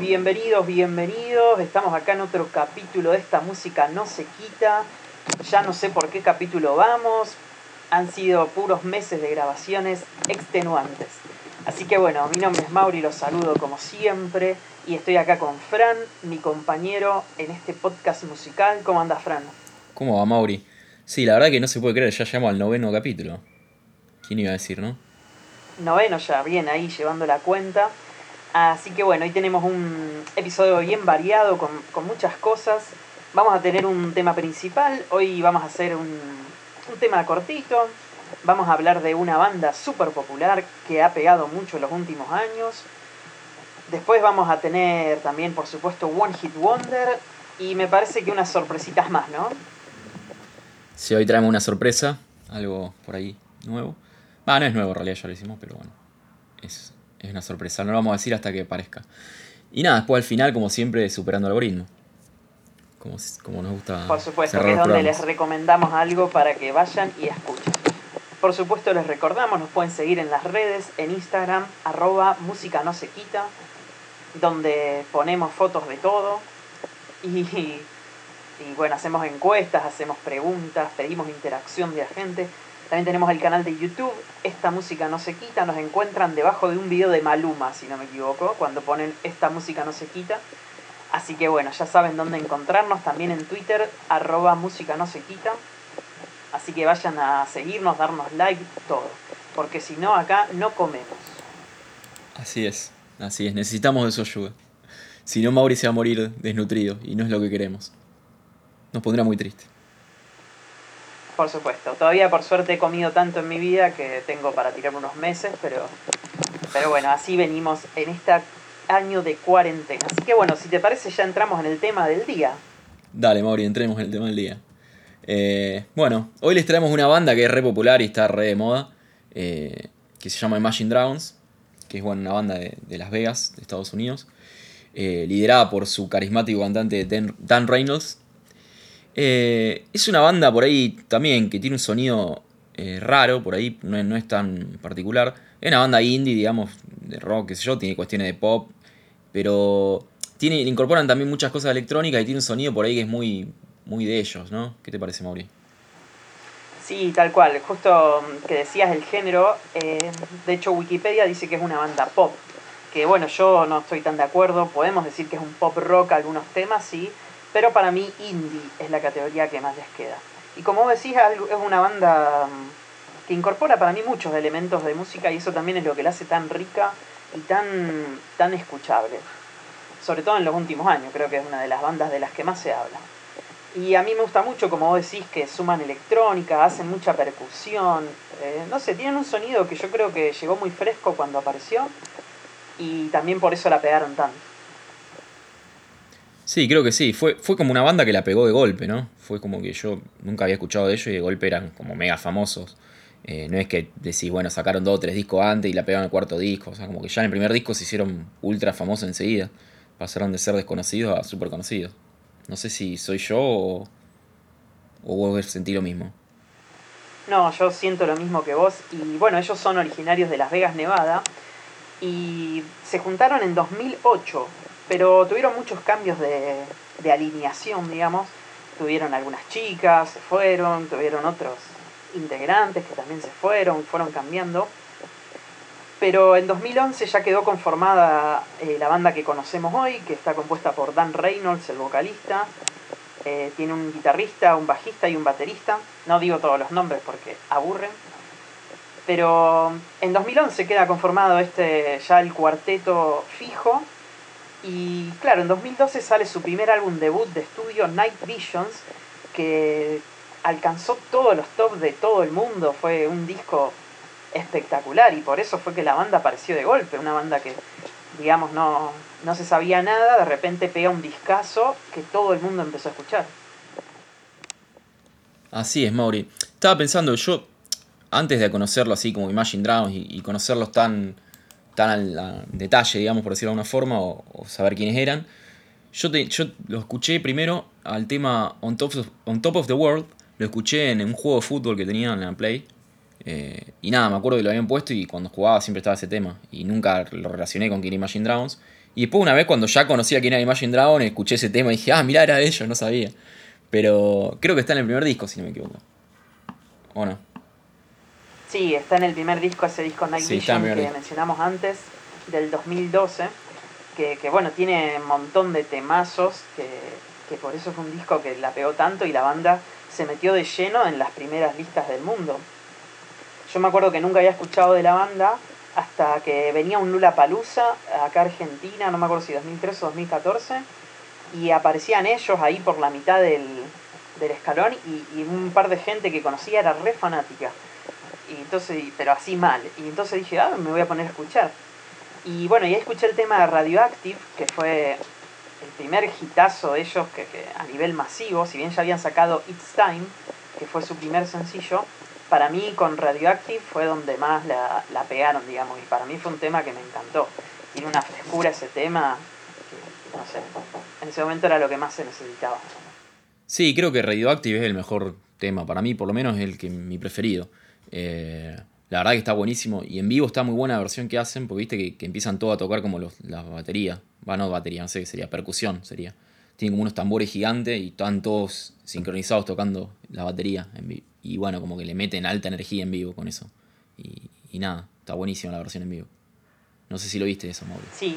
Bienvenidos, bienvenidos. Estamos acá en otro capítulo de esta música no se quita. Ya no sé por qué capítulo vamos. Han sido puros meses de grabaciones extenuantes. Así que bueno, mi nombre es Mauri, los saludo como siempre. Y estoy acá con Fran, mi compañero en este podcast musical. ¿Cómo anda Fran? ¿Cómo va Mauri? Sí, la verdad que no se puede creer, ya llegamos al noveno capítulo. ¿Quién iba a decir, no? Noveno ya, bien ahí llevando la cuenta. Así que bueno, hoy tenemos un episodio bien variado con, muchas cosas. Vamos a tener un tema principal, hoy vamos a hacer un, un tema cortito. Vamos a hablar de una banda súper popular que ha pegado mucho en los últimos años. Después vamos a tener también, por supuesto, One Hit Wonder y me parece que unas sorpresitas más, ¿no? Sí, hoy traemos una sorpresa, algo por ahí nuevo. Ah, no es nuevo en realidad, ya lo hicimos, pero bueno, es es una sorpresa, no lo vamos a decir hasta que aparezca. Y nada, después al final, como siempre, superando el algoritmo. Como, como nos gusta. Por supuesto, que es donde les recomendamos algo para que vayan y escuchen. Por supuesto, les recordamos, nos pueden seguir en las redes, en Instagram, arroba música no se quita, donde ponemos fotos de todo. Y, y bueno, hacemos encuestas, hacemos preguntas, pedimos interacción de la gente. También tenemos el canal de YouTube, Esta Música No Se Quita, nos encuentran debajo de un video de Maluma, si no me equivoco, cuando ponen Esta Música No Se Quita. Así que bueno, ya saben dónde encontrarnos, también en Twitter, arroba Música No Se Quita. Así que vayan a seguirnos, darnos like, todo. Porque si no, acá no comemos. Así es, así es, necesitamos de su ayuda. Si no, Mauri se va a morir desnutrido y no es lo que queremos. Nos pondrá muy triste. Por supuesto. Todavía por suerte he comido tanto en mi vida que tengo para tirarme unos meses, pero, pero bueno, así venimos en este año de cuarentena. Así que bueno, si te parece ya entramos en el tema del día. Dale, Mauri, entremos en el tema del día. Eh, bueno, hoy les traemos una banda que es re popular y está re de moda, eh, que se llama Imagine Dragons, que es una banda de, Las Vegas, de Estados Unidos, eh, liderada por su carismático cantante Dan Reynolds, eh, es una banda por ahí también que tiene un sonido eh, raro, por ahí no, es tan particular. Es una banda indie, digamos, de rock, qué sé yo, tiene cuestiones de pop, pero tiene, incorporan también muchas cosas electrónicas y tiene un sonido por ahí que es muy, muy de ellos, ¿no? ¿Qué te parece, Mauri? Sí, tal cual. Justo que decías el género, eh, de hecho Wikipedia dice que es una banda pop. Que bueno, yo no estoy tan de acuerdo. Podemos decir que es un pop rock algunos temas, sí pero para mí indie es la categoría que más les queda. Y como vos decís, es una banda mm, que incorpora para mí muchos elementos de música y eso también es lo que la hace tan rica y tan, tan escuchable. Sobre todo en los últimos años, creo que es una de las bandas de las que más se habla. Y a mí me gusta mucho, como vos decís, que suman electrónica, hacen mucha percusión. Eh, no sé, tienen un sonido que yo creo que llegó muy fresco cuando apareció y también por eso la pegaron tanto. Sí, creo que sí. Fue, fue como una banda que la pegó de golpe, ¿no? Fue como que yo nunca había escuchado de ellos y de golpe eran como mega famosos. Eh, no es que decís, bueno, sacaron dos o tres discos antes y la pegaron el cuarto disco. O sea, como que ya en el primer disco se hicieron ultra famosos enseguida. Pasaron de ser desconocidos a súper conocidos. No sé si soy yo o, o vos sentí lo mismo. No, yo siento lo mismo que vos. Y bueno, ellos son originarios de Las Vegas, Nevada. Y se juntaron en 2008 pero tuvieron muchos cambios de, alineación, digamos. Tuvieron algunas chicas, se fueron, tuvieron otros integrantes que también se fueron, fueron cambiando. Pero en 2011 ya quedó conformada eh, la banda que conocemos hoy, que está compuesta por Dan Reynolds, el vocalista. Eh, tiene un guitarrista, un bajista y un baterista. No digo todos los nombres porque aburren. Pero en 2011 queda conformado este ya el cuarteto fijo y claro, en 2012 sale su primer álbum debut de estudio, Night Visions, que alcanzó todos los tops de todo el mundo. Fue un disco espectacular y por eso fue que la banda apareció de golpe. Una banda que, digamos, no, no se sabía nada, de repente pega un discazo que todo el mundo empezó a escuchar. Así es, Mauri. Estaba pensando, yo, antes de conocerlo así como Imagine Dragons y conocerlos tan tan al detalle, digamos, por decirlo de alguna forma, o, saber quiénes eran. Yo, yo lo escuché primero al tema On Top, of, On Top of the World, lo escuché en un juego de fútbol que tenía en la Play. Eh, y nada, me acuerdo que lo habían puesto y cuando jugaba siempre estaba ese tema. Y nunca lo relacioné con King Imagine Dragons. Y después una vez cuando ya conocía quién era Imagine Dragon, escuché ese tema y dije, ah, mirá, era de ellos, no sabía. Pero creo que está en el primer disco, si no me equivoco. ¿O no? Sí, está en el primer disco, ese disco Night Vision que mencionamos antes, del 2012, que, que, bueno, tiene un montón de temazos, que, que por eso fue un disco que la pegó tanto y la banda se metió de lleno en las primeras listas del mundo. Yo me acuerdo que nunca había escuchado de la banda hasta que venía un Lula Palusa acá a Argentina, no me acuerdo si 2013 o 2014, y aparecían ellos ahí por la mitad del, del escalón y, un par de gente que conocía era re fanática. Y entonces, pero así mal. Y entonces dije, ah, me voy a poner a escuchar. Y bueno, y ahí escuché el tema de Radioactive, que fue el primer hitazo de ellos que, a nivel masivo, si bien ya habían sacado It's Time, que fue su primer sencillo, para mí con Radioactive fue donde más la, la pegaron, digamos, y para mí fue un tema que me encantó. Tiene una frescura ese tema, que, no sé, en ese momento era lo que más se necesitaba. Sí, creo que Radioactive es el mejor tema, para mí por lo menos el que mi preferido. Eh, la verdad que está buenísimo y en vivo está muy buena la versión que hacen, porque viste que, empiezan todo a tocar como los, las baterías. Va, no batería, no sé qué sería, percusión sería. Tienen como unos tambores gigantes y están todos sincronizados tocando la batería. Y bueno, como que le meten alta energía en vivo con eso. Y, nada, está buenísima la versión en vivo. No sé si lo viste eso, Mauri. Sí,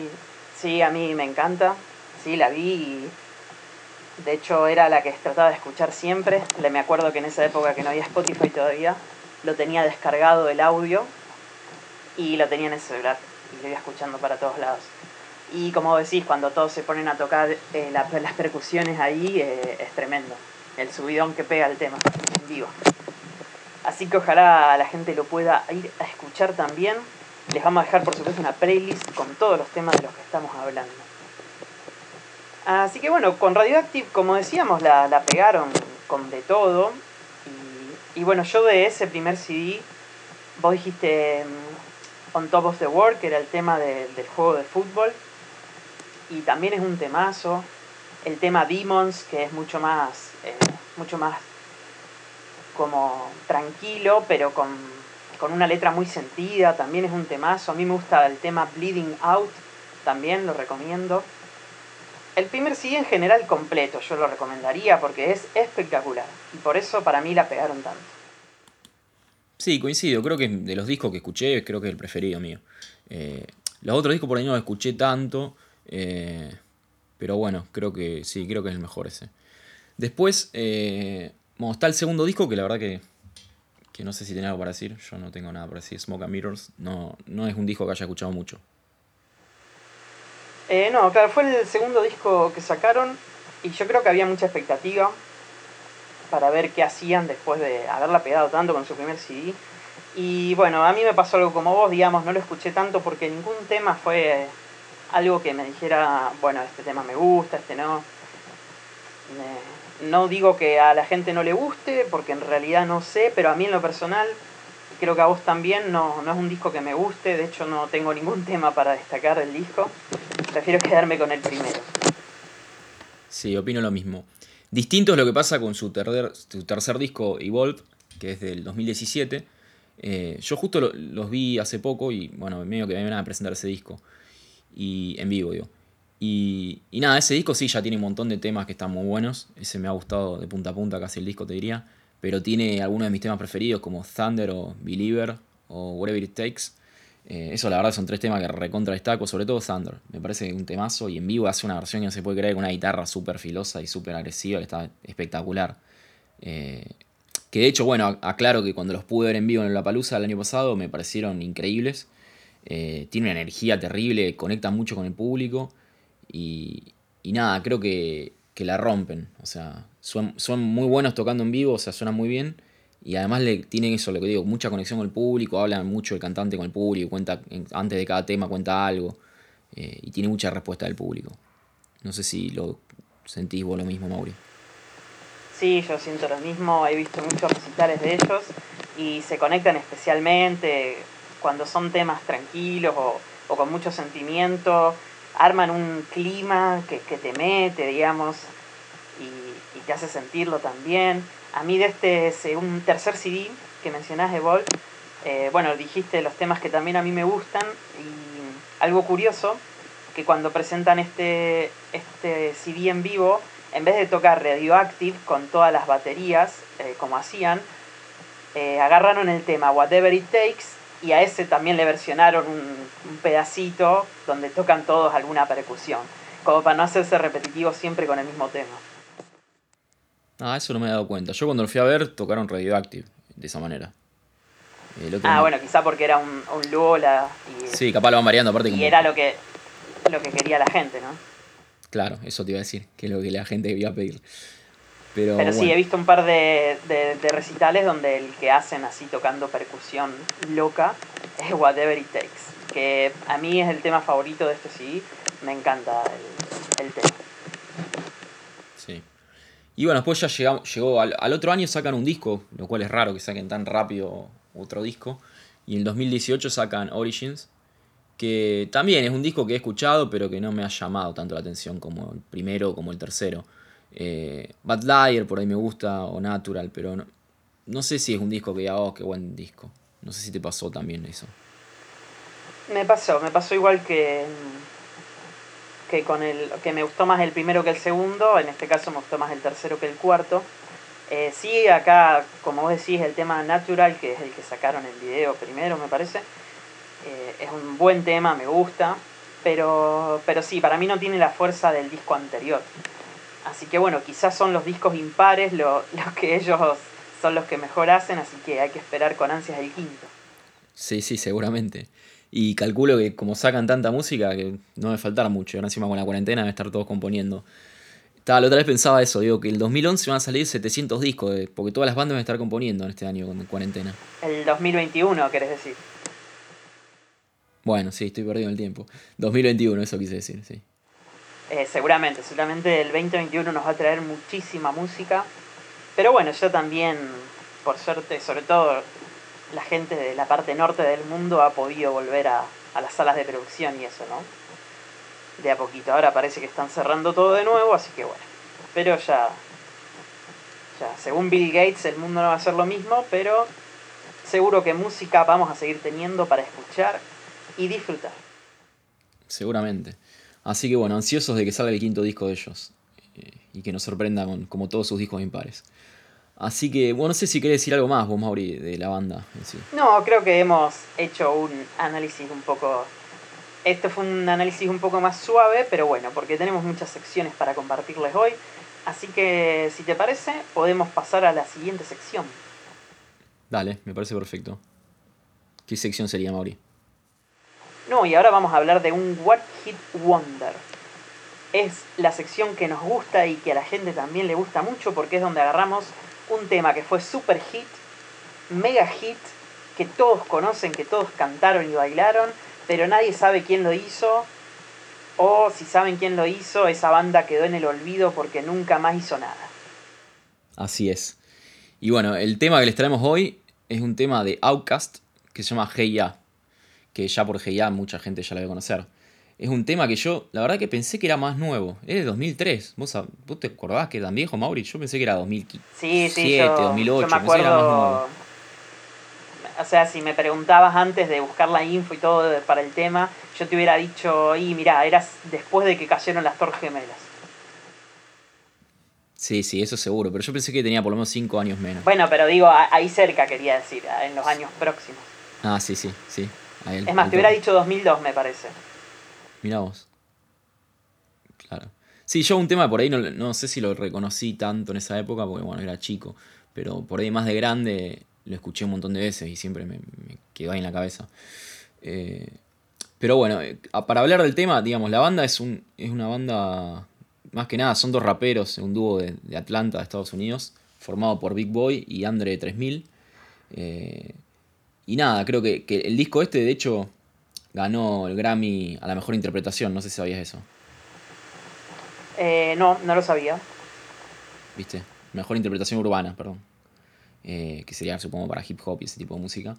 sí, a mí me encanta. Sí, la vi y de hecho, era la que trataba de escuchar siempre. Le me acuerdo que en esa época que no había Spotify todavía, lo tenía descargado el audio y lo tenía en el celular y lo iba escuchando para todos lados. Y como decís, cuando todos se ponen a tocar eh, las percusiones ahí, eh, es tremendo. El subidón que pega el tema en vivo. Así que ojalá la gente lo pueda ir a escuchar también. Les vamos a dejar, por supuesto, una playlist con todos los temas de los que estamos hablando. Así que bueno, con Radioactive, como decíamos, la, la pegaron con de todo. Y, bueno, yo de ese primer CD, vos dijiste mm, On Top of the World, que era el tema del juego de fútbol. Y también es un temazo. El tema Demons, que es mucho más, eh, mucho más como tranquilo, pero con, con una letra muy sentida, también es un temazo. A mí me gusta el tema Bleeding Out, también lo recomiendo. El primer CD en general completo yo lo recomendaría porque es espectacular y por eso para mí la pegaron tanto. Sí, coincido, creo que de los discos que escuché creo que es el preferido mío. Eh, los otros discos por ahí no los escuché tanto, eh, pero bueno, creo que sí, creo que es el mejor ese. Después, eh, está el segundo disco que la verdad que, que no sé si tiene algo para decir, yo no tengo nada para decir, Smoke and Mirrors, no, no es un disco que haya escuchado mucho. Eh, no, claro, fue el segundo disco que sacaron y yo creo que había mucha expectativa para ver qué hacían después de haberla pegado tanto con su primer CD. Y bueno, a mí me pasó algo como vos, digamos, no lo escuché tanto porque ningún tema fue algo que me dijera, bueno, este tema me gusta, este no. no digo que a la gente no le guste, porque en realidad no sé, pero a mí en lo personal, creo que a vos también, no, no es un disco que me guste, de hecho no tengo ningún tema para destacar del disco prefiero quedarme con el primero. Sí, opino lo mismo. Distinto es lo que pasa con su, tercer disco, Evolve, que es del 2017. Eh, yo justo los vi hace poco y, bueno, medio que me iban a presentar ese disco. Y en vivo, digo. Y, y, nada, ese disco sí ya tiene un montón de temas que están muy buenos. Ese me ha gustado de punta a punta casi el disco, te diría. Pero tiene algunos de mis temas preferidos como Thunder o Believer o Whatever It Takes. Eh, eso la verdad son tres temas que recontra destaco, sobre todo Thunder. Me parece un temazo y en vivo hace una versión que no se puede creer con una guitarra súper filosa y súper agresiva que está espectacular. Eh, que de hecho, bueno, aclaro que cuando los pude ver en vivo en La Palusa el año pasado me parecieron increíbles. Eh, tiene una energía terrible, conecta mucho con el público y, nada, creo que, la rompen. O sea, son, son muy buenos tocando en vivo, o sea, suenan muy bien. Y además le, tienen eso, lo que digo, mucha conexión con el público, habla mucho el cantante con el público, cuenta antes de cada tema cuenta algo eh, y tiene mucha respuesta del público. No sé si lo sentís vos lo mismo, Mauri. Sí, yo siento lo mismo, he visto muchos recitales de ellos y se conectan especialmente cuando son temas tranquilos o, con mucho sentimiento, arman un clima que, te mete, digamos, y, te hace sentirlo también. A mí de este un tercer CD que mencionás, Evolve, eh, bueno, dijiste los temas que también a mí me gustan y algo curioso que cuando presentan este, este CD en vivo, en vez de tocar Radioactive con todas las baterías, eh, como hacían, eh, agarraron el tema Whatever It Takes y a ese también le versionaron un, pedacito donde tocan todos alguna percusión, como para no hacerse repetitivo siempre con el mismo tema. Ah, eso no me he dado cuenta. Yo cuando lo fui a ver tocaron Radioactive de esa manera. ah, bueno, quizá porque era un, un Lola. Y, sí, capaz lo van variando aparte. Y era lo que, lo que quería la gente, ¿no? Claro, eso te iba a decir, que es lo que la gente iba a pedir. Pero, Pero sí, he visto un par de, recitales donde el que hacen así tocando percusión loca es Whatever It Takes, que a mí es el tema favorito de este CD, me encanta el, tema. Sí. Y bueno, después ya llegamos, llegó al, al, otro año sacan un disco, lo cual es raro que saquen tan rápido otro disco. Y en el 2018 sacan Origins, que también es un disco que he escuchado, pero que no me ha llamado tanto la atención como el primero como el tercero. Eh, Bad Liar por ahí me gusta, o Natural, pero no, no sé si es un disco que diga, oh, qué buen disco. No sé si te pasó también eso. Me pasó, me pasó igual que, que con el que me gustó más el primero que el segundo, en este caso me gustó más el tercero que el cuarto. Eh, sí, acá, como vos decís, el tema Natural, que es el que sacaron el video primero, me parece, eh, es un buen tema, me gusta, pero, pero sí, para mí no tiene la fuerza del disco anterior. Así que bueno, quizás son los discos impares los que ellos son los que mejor hacen, así que hay que esperar con ansias el quinto. Sí, sí, seguramente. Y calculo que como sacan tanta música, que no me faltará mucho. Ahora encima con la cuarentena debe estar todos componiendo. Estaba, la otra vez pensaba eso, digo que el 2011 van a salir 700 discos, eh, porque todas las bandas van a estar componiendo en este año con cuarentena. El 2021, querés decir. Bueno, sí, estoy perdido en el tiempo. 2021, eso quise decir, sí. Eh, seguramente, seguramente el 2021 nos va a traer muchísima música. Pero bueno, yo también, por suerte, sobre todo la gente de la parte norte del mundo ha podido volver a, las salas de producción y eso, ¿no? De a poquito. Ahora parece que están cerrando todo de nuevo, así que bueno. Pero ya, ya, según Bill Gates, el mundo no va a ser lo mismo, pero seguro que música vamos a seguir teniendo para escuchar y disfrutar. Seguramente. Así que bueno, ansiosos de que salga el quinto disco de ellos eh, y que nos sorprenda con, como todos sus discos impares. Así que, bueno, no sé si querés decir algo más vos, Mauri, de la banda en sí. No, creo que hemos hecho un análisis un poco... Este fue un análisis un poco más suave, pero bueno, porque tenemos muchas secciones para compartirles hoy. Así que, si te parece, podemos pasar a la siguiente sección. Dale, me parece perfecto. ¿Qué sección sería, Mauri? No, y ahora vamos a hablar de un What Hit Wonder. Es la sección que nos gusta y que a la gente también le gusta mucho porque es donde agarramos un tema que fue super hit, mega hit, que todos conocen, que todos cantaron y bailaron, pero nadie sabe quién lo hizo. O si saben quién lo hizo, esa banda quedó en el olvido porque nunca más hizo nada. Así es. Y bueno, el tema que les traemos hoy es un tema de Outcast que se llama Hey Ya que ya por GIA mucha gente ya la debe conocer. Es un tema que yo, la verdad que pensé que era más nuevo. Es de 2003. ¿Vos, ¿Vos te acordás que era tan viejo, Mauri? Yo pensé que era 2007, sí, sí, 2008. me acuerdo, O sea, si me preguntabas antes de buscar la info y todo para el tema, yo te hubiera dicho, y mira, eras después de que cayeron las Torres Gemelas. Sí, sí, eso seguro, pero yo pensé que tenía por lo menos 5 años menos. Bueno, pero digo, ahí cerca quería decir, en los años próximos. Ah, sí, sí, sí es más, te hubiera dicho 2002, me parece. Mira vos. Claro. Sí, yo un tema por ahí no, sé si lo reconocí tanto en esa época, porque bueno, era chico. Pero por ahí más de grande lo escuché un montón de veces y siempre me, quedó ahí en la cabeza. Eh, pero bueno, eh, para hablar del tema, digamos, la banda es, un, es una banda, más que nada, son dos raperos, un dúo de, Atlanta, de Estados Unidos, formado por Big Boy y Andre 3000. Eh, y nada, creo que, el disco este, de hecho, ganó el Grammy a la mejor interpretación. No sé si sabías eso. Eh, no, no lo sabía. ¿Viste? Mejor interpretación urbana, perdón. Eh, que sería, supongo, para hip hop y ese tipo de música.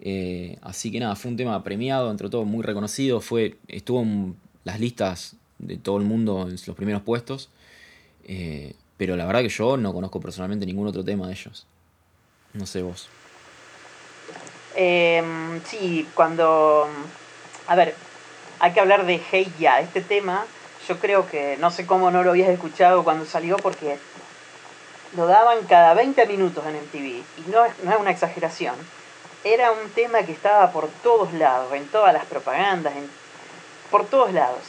Eh, así que nada, fue un tema premiado, entre todo muy reconocido. Fue, estuvo en las listas de todo el mundo en los primeros puestos. pero la verdad que yo no conozco personalmente ningún otro tema de ellos. No sé vos. Eh, sí, cuando... A ver, hay que hablar de Hey Ya. Este tema, yo creo que no sé cómo no lo habías escuchado cuando salió porque lo daban cada 20 minutos en MTV. Y no es, no es una exageración. Era un tema que estaba por todos lados, en todas las propagandas, en, por todos lados.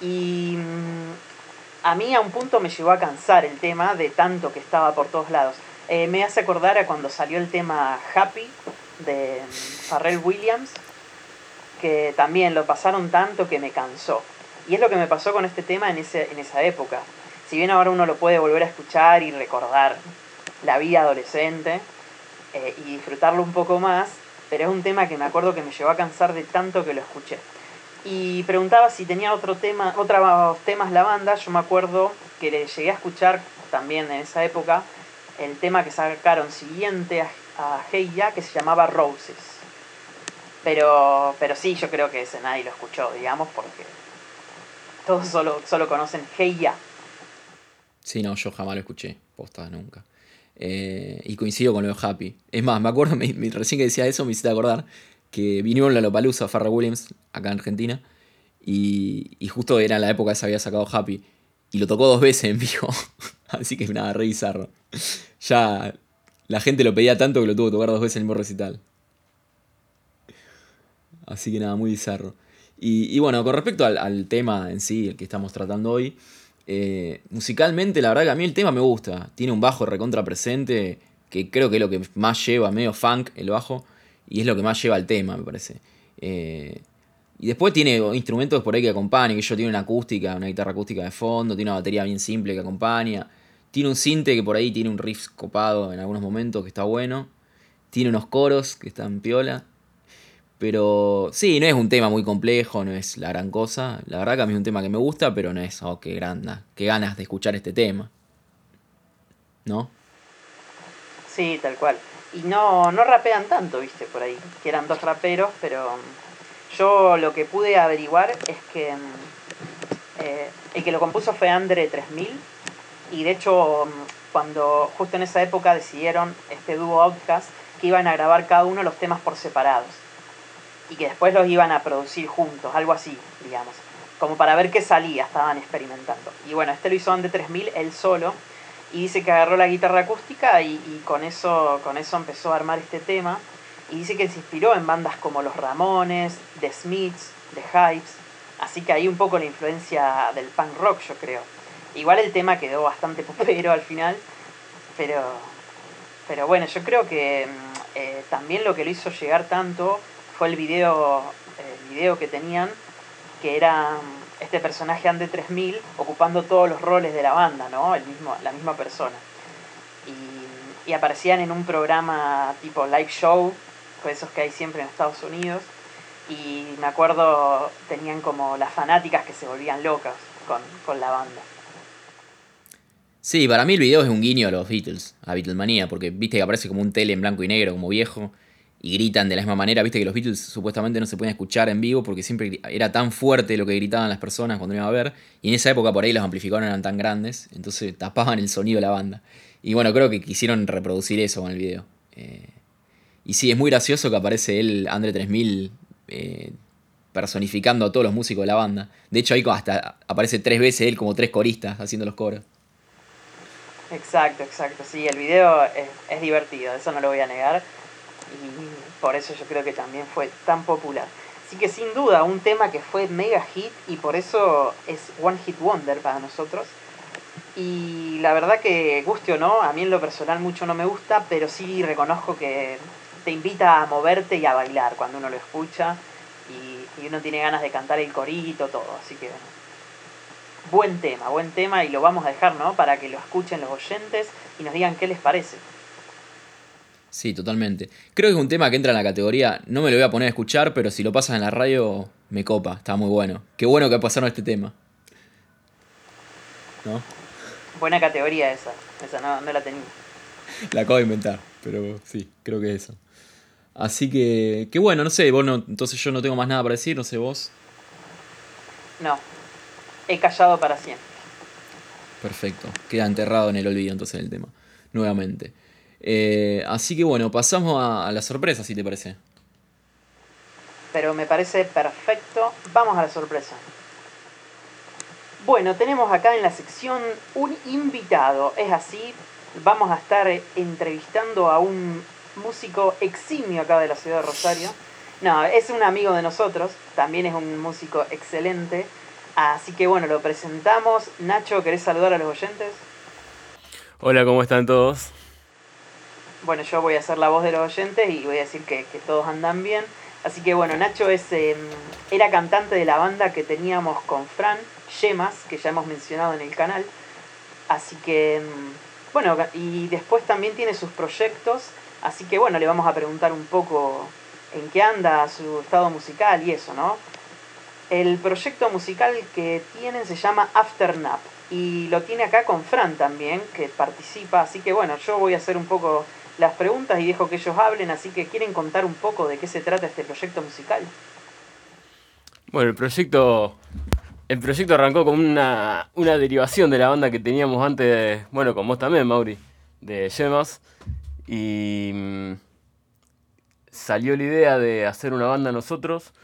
Y mm, a mí a un punto me llegó a cansar el tema de tanto que estaba por todos lados. Eh, me hace acordar a cuando salió el tema Happy de Pharrell Williams, que también lo pasaron tanto que me cansó. Y es lo que me pasó con este tema en, ese, en esa época. Si bien ahora uno lo puede volver a escuchar y recordar la vida adolescente eh, y disfrutarlo un poco más, pero es un tema que me acuerdo que me llevó a cansar de tanto que lo escuché. Y preguntaba si tenía otro tema, otros temas la banda. Yo me acuerdo que le llegué a escuchar también en esa época el tema que sacaron siguiente a, a Hey Ya que se llamaba Roses. Pero, pero sí, yo creo que ese nadie lo escuchó, digamos, porque todos solo, solo conocen Hey Ya. Sí, no, yo jamás lo escuché, posta, nunca. Eh, y coincido con lo de Happy. Es más, me acuerdo, me, recién que decía eso, me hiciste acordar que vinieron la Lopalusa, Farrah Williams, acá en Argentina, y, y, justo era la época que se había sacado Happy, y lo tocó dos veces en vivo, así que nada, re bizarro. Ya la gente lo pedía tanto que lo tuvo que tocar dos veces en el mismo recital. Así que nada, muy bizarro. Y, bueno, con respecto al, tema en sí, el que estamos tratando hoy, eh, musicalmente la verdad que a mí el tema me gusta. Tiene un bajo recontra presente, que creo que es lo que más lleva, medio funk el bajo, y es lo que más lleva al tema, me parece. Eh, y después tiene instrumentos por ahí que acompañan, que yo tiene una acústica, una guitarra acústica de fondo, tiene una batería bien simple que acompaña. Tiene un cinte que por ahí tiene un riff copado en algunos momentos que está bueno. Tiene unos coros que están piola. Pero sí, no es un tema muy complejo, no es la gran cosa. La verdad que a mí es un tema que me gusta, pero no es, oh, qué, grande, qué ganas de escuchar este tema. ¿No? Sí, tal cual. Y no, no rapean tanto, viste, por ahí. Que eran dos raperos, pero mm, yo lo que pude averiguar es que mm, eh, el que lo compuso fue Andre 3000. Y de hecho, mm, cuando justo en esa época decidieron este dúo Outcast que iban a grabar cada uno los temas por separados. Y que después los iban a producir juntos, algo así, digamos. Como para ver qué salía, estaban experimentando. Y bueno, este lo hizo Andre 3000, él solo y dice que agarró la guitarra acústica y, con, eso, con eso empezó a armar este tema. Y dice que se inspiró en bandas como Los Ramones, The Smiths, The Hypes. Así que ahí un poco la influencia del punk rock, yo creo. Igual el tema quedó bastante popero al final. Pero, pero bueno, yo creo que mm, eh, también lo que lo hizo llegar tanto fue el video, el video que tenían, que era este personaje Ande 3000 ocupando todos los roles de la banda, ¿no? El mismo, la misma persona. Y, y aparecían en un programa tipo live show, pues esos que hay siempre en Estados Unidos. Y me acuerdo, tenían como las fanáticas que se volvían locas con, con la banda. Sí, para mí el video es un guiño a los Beatles, a Beatlemania, porque viste que aparece como un tele en blanco y negro, como viejo, y gritan de la misma manera. Viste que los Beatles supuestamente no se pueden escuchar en vivo porque siempre era tan fuerte lo que gritaban las personas cuando iban a ver. Y en esa época por ahí los amplificadores eran tan grandes, entonces tapaban el sonido de la banda. Y bueno, creo que quisieron reproducir eso con el video. Eh, y sí, es muy gracioso que aparece él, Andre 3000, eh, personificando a todos los músicos de la banda. De hecho, ahí hasta aparece tres veces él como tres coristas haciendo los coros. Exacto, exacto. Sí, el video es, divertido, eso no lo voy a negar y por eso yo creo que también fue tan popular. Así que sin duda un tema que fue mega hit y por eso es One Hit Wonder para nosotros. Y la verdad que guste o no, a mí en lo personal mucho no me gusta, pero sí reconozco que te invita a moverte y a bailar cuando uno lo escucha y, y uno tiene ganas de cantar el corito, todo. Así que buen tema, buen tema y lo vamos a dejar, ¿no? Para que lo escuchen los oyentes y nos digan qué les parece. Sí, totalmente. Creo que es un tema que entra en la categoría, no me lo voy a poner a escuchar, pero si lo pasas en la radio, me copa, está muy bueno. Qué bueno que pasaron este tema. ¿No? Buena categoría esa, esa no, no la tenía. La acabo de inventar, pero sí, creo que es eso. Así que, qué bueno, no sé, vos no, entonces yo no tengo más nada para decir, no sé vos. No, he callado para siempre. Perfecto, queda enterrado en el olvido entonces el tema, nuevamente. Eh, así que bueno, pasamos a, la sorpresa, si te parece. pero me parece perfecto. Vamos a la sorpresa. Bueno, tenemos acá en la sección un invitado. Es así, vamos a estar entrevistando a un músico eximio acá de la ciudad de Rosario. No, es un amigo de nosotros, también es un músico excelente. Así que bueno, lo presentamos. Nacho, ¿querés saludar a los oyentes? Hola, ¿cómo están todos? Bueno, yo voy a ser la voz de los oyentes y voy a decir que, todos andan bien. Así que bueno, Nacho es, em, era cantante de la banda que teníamos con Fran, Yemas, que ya hemos mencionado en el canal. Así que, em, bueno, y después también tiene sus proyectos. Así que bueno, le vamos a preguntar un poco en qué anda su estado musical y eso, ¿no? El proyecto musical que tienen se llama After Nap y lo tiene acá con Fran también, que participa. Así que bueno, yo voy a hacer un poco las preguntas y dejo que ellos hablen, así que quieren contar un poco de qué se trata este proyecto musical. Bueno, el proyecto el proyecto arrancó con una, una derivación de la banda que teníamos antes, bueno, con vos también, Mauri, de Yemas. Y mm, salió la idea de hacer una banda nosotros.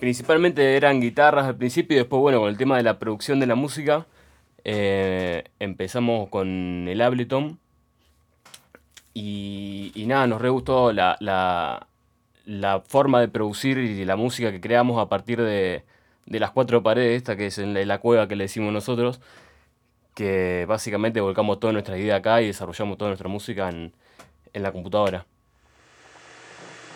Principalmente eran guitarras al principio y después, bueno, con el tema de la producción de la música, eh, empezamos con el Ableton y, nada, nos re gustó la, la, forma de producir y la música que creamos a partir de, las cuatro paredes, esta que es en la cueva que le decimos nosotros, que básicamente volcamos toda nuestra idea acá y desarrollamos toda nuestra música en, la computadora.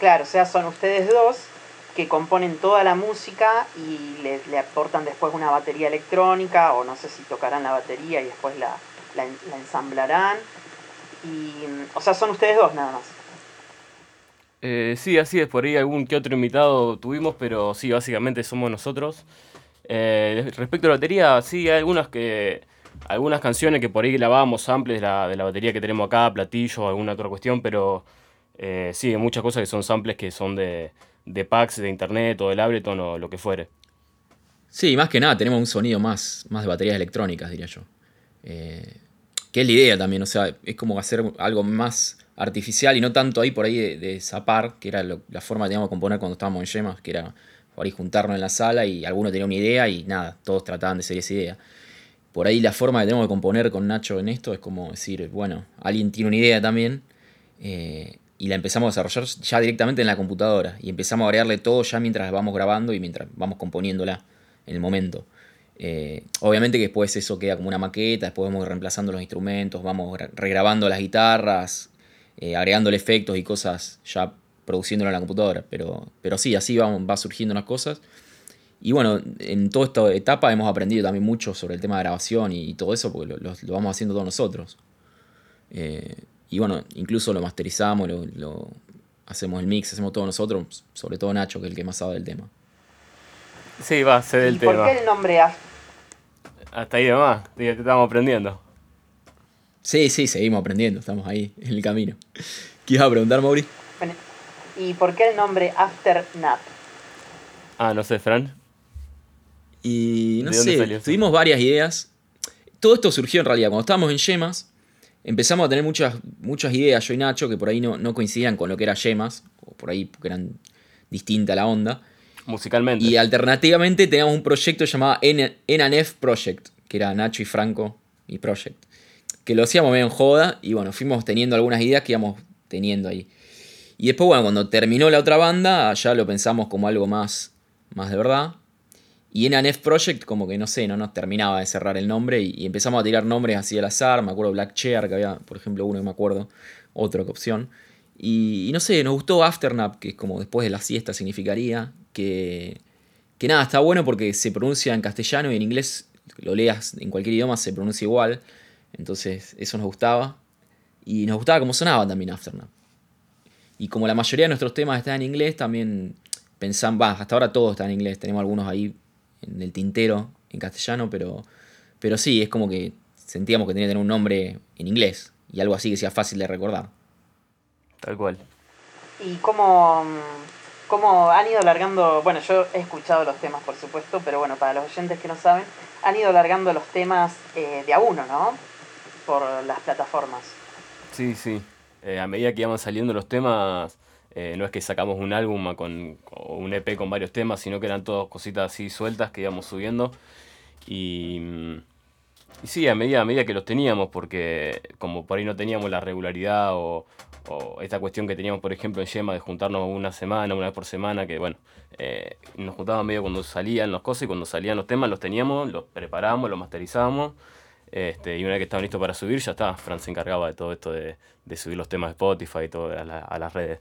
Claro, o sea, son ustedes dos que componen toda la música y le, aportan después una batería electrónica o no sé si tocarán la batería y después la, la ensamblarán y, o sea, son ustedes dos nada más. Eh, sí, así es, por ahí algún que otro invitado tuvimos, pero sí, básicamente somos nosotros. Eh, respecto a la batería, sí, hay algunas que algunas canciones que por ahí grabamos samples de la, de la batería que tenemos acá, platillo, alguna otra cuestión, pero eh, sí, hay muchas cosas que son samples que son de, de packs de internet o del Ableton o lo que fuere. Sí, más que nada tenemos un sonido más, más de baterías electrónicas, diría yo. Eh, que es la idea también, o sea, es como hacer algo más artificial y no tanto ahí por ahí de, zapar, que era la forma que teníamos de componer cuando estábamos en Yemas, que era por ahí juntarnos en la sala y alguno tenía una idea y nada, todos trataban de seguir esa idea. Por ahí la forma que tenemos de componer con Nacho en esto es como decir, bueno, alguien tiene una idea también eh, y la empezamos a desarrollar ya directamente en la computadora y empezamos a agregarle todo ya mientras vamos grabando y mientras vamos componiéndola en el momento. Eh, obviamente que después eso queda como una maqueta, después vamos reemplazando los instrumentos, vamos regrabando las guitarras, eh, agregándole efectos y cosas ya produciéndolo en la computadora. Pero, pero sí, así va, va surgiendo las cosas. Y bueno, en toda esta etapa hemos aprendido también mucho sobre el tema de grabación y, todo eso, porque lo, vamos haciendo todos nosotros. Eh, y bueno, incluso lo masterizamos, lo, hacemos el mix, hacemos todo nosotros, sobre todo Nacho, que es el que más sabe del tema. Sí, va, sé del tema. ¿Por qué el nombre After? Hasta ahí nomás, te estamos aprendiendo. Sí, sí, seguimos aprendiendo, estamos ahí en el camino. ¿Qué ibas a preguntar, Mauri? ¿Y por qué el nombre After Nap? Ah, no sé, Fran. Y no sé, tuvimos varias ideas. Todo esto surgió en realidad cuando estábamos en Yemas. Empezamos a tener muchas, muchas ideas, yo y Nacho, que por ahí no, no coincidían con lo que era Yemas, o por ahí porque eran distinta la onda. Musicalmente. Y alternativamente teníamos un proyecto llamado NNF Project, que era Nacho y Franco, mi project. Que lo hacíamos medio en joda y bueno, fuimos teniendo algunas ideas que íbamos teniendo ahí. Y después, bueno, cuando terminó la otra banda, ya lo pensamos como algo más, más de verdad. Y NNF Project, como que no sé, no nos terminaba de cerrar el nombre y, empezamos a tirar nombres así al azar. Me acuerdo Black Chair, que había, por ejemplo, uno que me acuerdo, otra opción. Y, no sé, nos gustó Afternap, que es como después de la siesta significaría que, que nada, está bueno porque se pronuncia en castellano y en inglés, lo leas en cualquier idioma, se pronuncia igual. Entonces eso nos gustaba. Y nos gustaba cómo sonaba también Afternap. Y como la mayoría de nuestros temas están en inglés, también pensamos, va, hasta ahora todos están en inglés, tenemos algunos ahí en el tintero en castellano, pero, pero sí, es como que sentíamos que tenía que tener un nombre en inglés y algo así que sea fácil de recordar. Tal cual. ¿Y cómo, cómo han ido alargando, bueno, yo he escuchado los temas, por supuesto, pero bueno, para los oyentes que no saben, han ido alargando los temas eh, de a uno, ¿no? Por las plataformas. Sí, sí. Eh, a medida que iban saliendo los temas, Eh, no es que sacamos un álbum con, o un EP con varios temas, sino que eran todas cositas así sueltas que íbamos subiendo. Y, sí, a medida, a medida que los teníamos, porque como por ahí no teníamos la regularidad o, esta cuestión que teníamos, por ejemplo, en Yema de juntarnos una semana, una vez por semana, que bueno, eh, nos juntábamos medio cuando salían las cosas y cuando salían los temas los teníamos, los preparábamos, los masterizábamos. Este, y una vez que estaban listos para subir, ya está. Fran se encargaba de todo esto de, de subir los temas de Spotify y todo a, la, a las redes.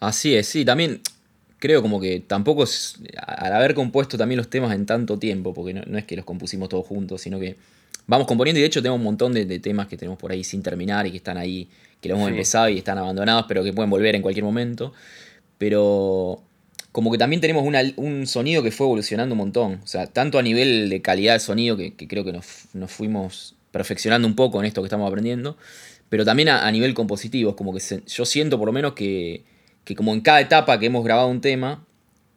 Así es, sí, también creo como que tampoco es, al haber compuesto también los temas en tanto tiempo, porque no, no, es que los compusimos todos juntos, sino que vamos componiendo y de hecho tenemos un montón de, de temas que tenemos por ahí sin terminar y que están ahí, que los hemos sí. empezado y están abandonados, pero que pueden volver en cualquier momento. Pero como que también tenemos una, un sonido que fue evolucionando un montón, o sea, tanto a nivel de calidad de sonido, que, que creo que nos, nos, fuimos perfeccionando un poco en esto que estamos aprendiendo, pero también a, a nivel compositivo, como que se, yo siento por lo menos que que como en cada etapa que hemos grabado un tema,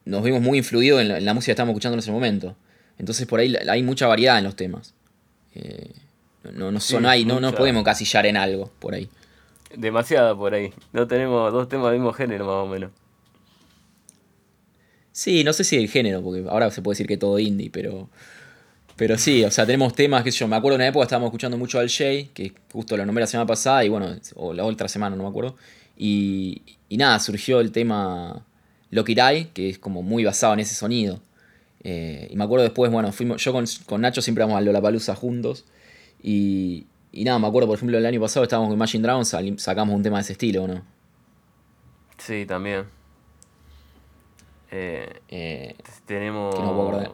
nos vimos muy influidos en la, en la música que estamos escuchando en ese momento. Entonces por ahí hay mucha variedad en los temas. Eh, no, no, son, sí, hay, no, no podemos casillar en algo por ahí. Demasiada por ahí. No tenemos dos temas del mismo género más o menos. Sí, no sé si el género, porque ahora se puede decir que todo indie, pero... Pero sí, o sea, tenemos temas que yo me acuerdo en una época estábamos escuchando mucho al Jay, que justo lo nombré la semana pasada, y bueno, o la otra semana, no me acuerdo. Y, y nada, surgió el tema Lokirai, que es como muy basado en ese sonido. Eh, y me acuerdo después, bueno, fuimos, yo con, con Nacho siempre vamos a Lollapalooza juntos. Y, y, nada, me acuerdo, por ejemplo, el año pasado estábamos con Imagine Dragons, sacamos un tema de ese estilo, ¿no? Sí, también. Eh, eh, tenemos... Que no puedo acordar.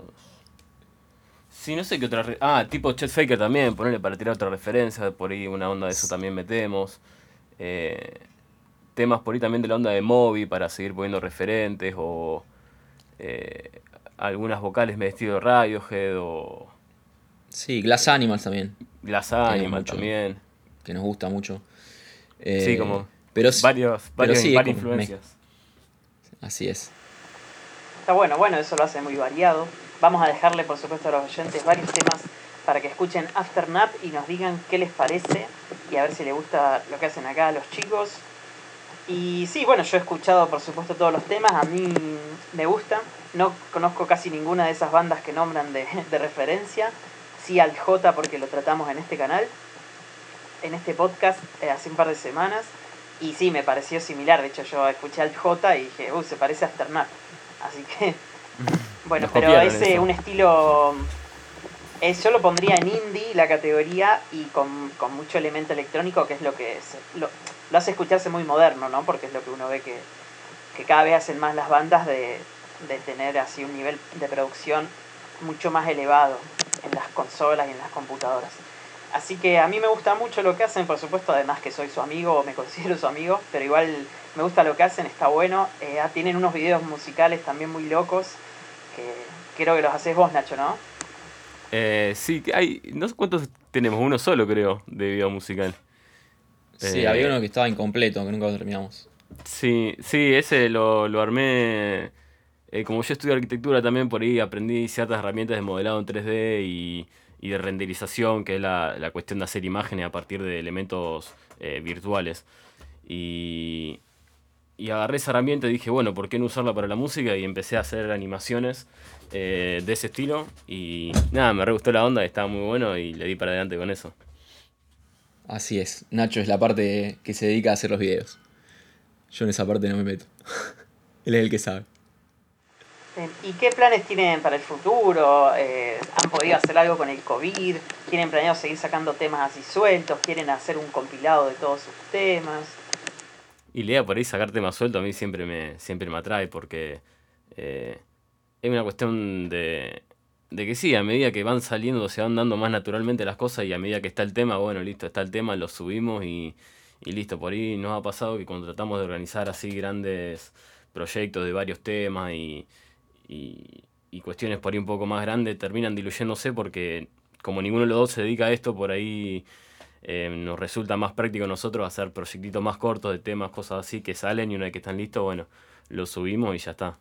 Sí, no sé qué otra... Ah, tipo Chet Faker también, ponerle para tirar otra referencia, por ahí una onda de eso también metemos. Eh, temas por ahí también de la onda de Moby para seguir poniendo referentes o eh, algunas vocales de estilo Radiohead o... Sí, Glass Animals también. Glass Animals también. Que nos gusta mucho. Eh, sí, como pero, varios, varios, pero sí, varias influencias. Me... Así es. Está bueno, bueno, eso lo hace muy variado. Vamos a dejarle, por supuesto, a los oyentes varios temas para que escuchen After Nap y nos digan qué les parece y a ver si les gusta lo que hacen acá a los chicos. Y sí, bueno, yo he escuchado por supuesto todos los temas, a mí me gusta. No conozco casi ninguna de esas bandas que nombran de, de referencia. Sí al J porque lo tratamos en este canal, en este podcast, eh, hace un par de semanas. Y sí, me pareció similar. De hecho, yo escuché al J y dije, uy, se parece a Aftermath. Así que, bueno, pero es eh, un estilo eh, yo lo pondría en indie, la categoría, y con, con mucho elemento electrónico, que es lo que es, lo, lo, hace escucharse muy moderno, ¿no? Porque es lo que uno ve que, que cada vez hacen más las bandas de, de tener así un nivel de producción mucho más elevado en las consolas y en las computadoras. Así que a mí me gusta mucho lo que hacen, por supuesto, además que soy su amigo o me considero su amigo, pero igual me gusta lo que hacen, está bueno. Eh, tienen unos videos musicales también muy locos, que creo que los haces vos, Nacho, ¿no? Eh, sí, hay. No sé cuántos tenemos, uno solo creo, de video musical. Sí, eh, había uno que estaba incompleto, que nunca lo terminamos. Sí, sí, ese lo, lo armé. Eh, como yo estudio arquitectura también, por ahí aprendí ciertas herramientas de modelado en 3D y, y de renderización, que es la, la, cuestión de hacer imágenes a partir de elementos eh, virtuales. Y, y agarré esa herramienta y dije, bueno, ¿por qué no usarla para la música? Y empecé a hacer animaciones eh, de ese estilo. Y nada, me re gustó la onda, estaba muy bueno y le di para adelante con eso. Así es, Nacho es la parte que se dedica a hacer los videos. Yo en esa parte no me meto. Él es el que sabe. ¿Y qué planes tienen para el futuro? Eh, ¿Han podido hacer algo con el COVID? ¿Tienen planeado seguir sacando temas así sueltos? ¿Quieren hacer un compilado de todos sus temas? Y la idea por ahí sacar temas sueltos a mí siempre me, siempre me atrae porque eh, es una cuestión de, de que sí, a medida que van saliendo se van dando más naturalmente las cosas y a medida que está el tema, bueno, listo, está el tema, lo subimos y, y listo. Por ahí nos ha pasado que cuando tratamos de organizar así grandes proyectos de varios temas y, y, cuestiones por ahí un poco más grandes terminan diluyéndose porque como ninguno de los dos se dedica a esto, por ahí eh, nos resulta más práctico a nosotros hacer proyectitos más cortos de temas, cosas así que salen y una vez que están listos, bueno, los subimos y ya está.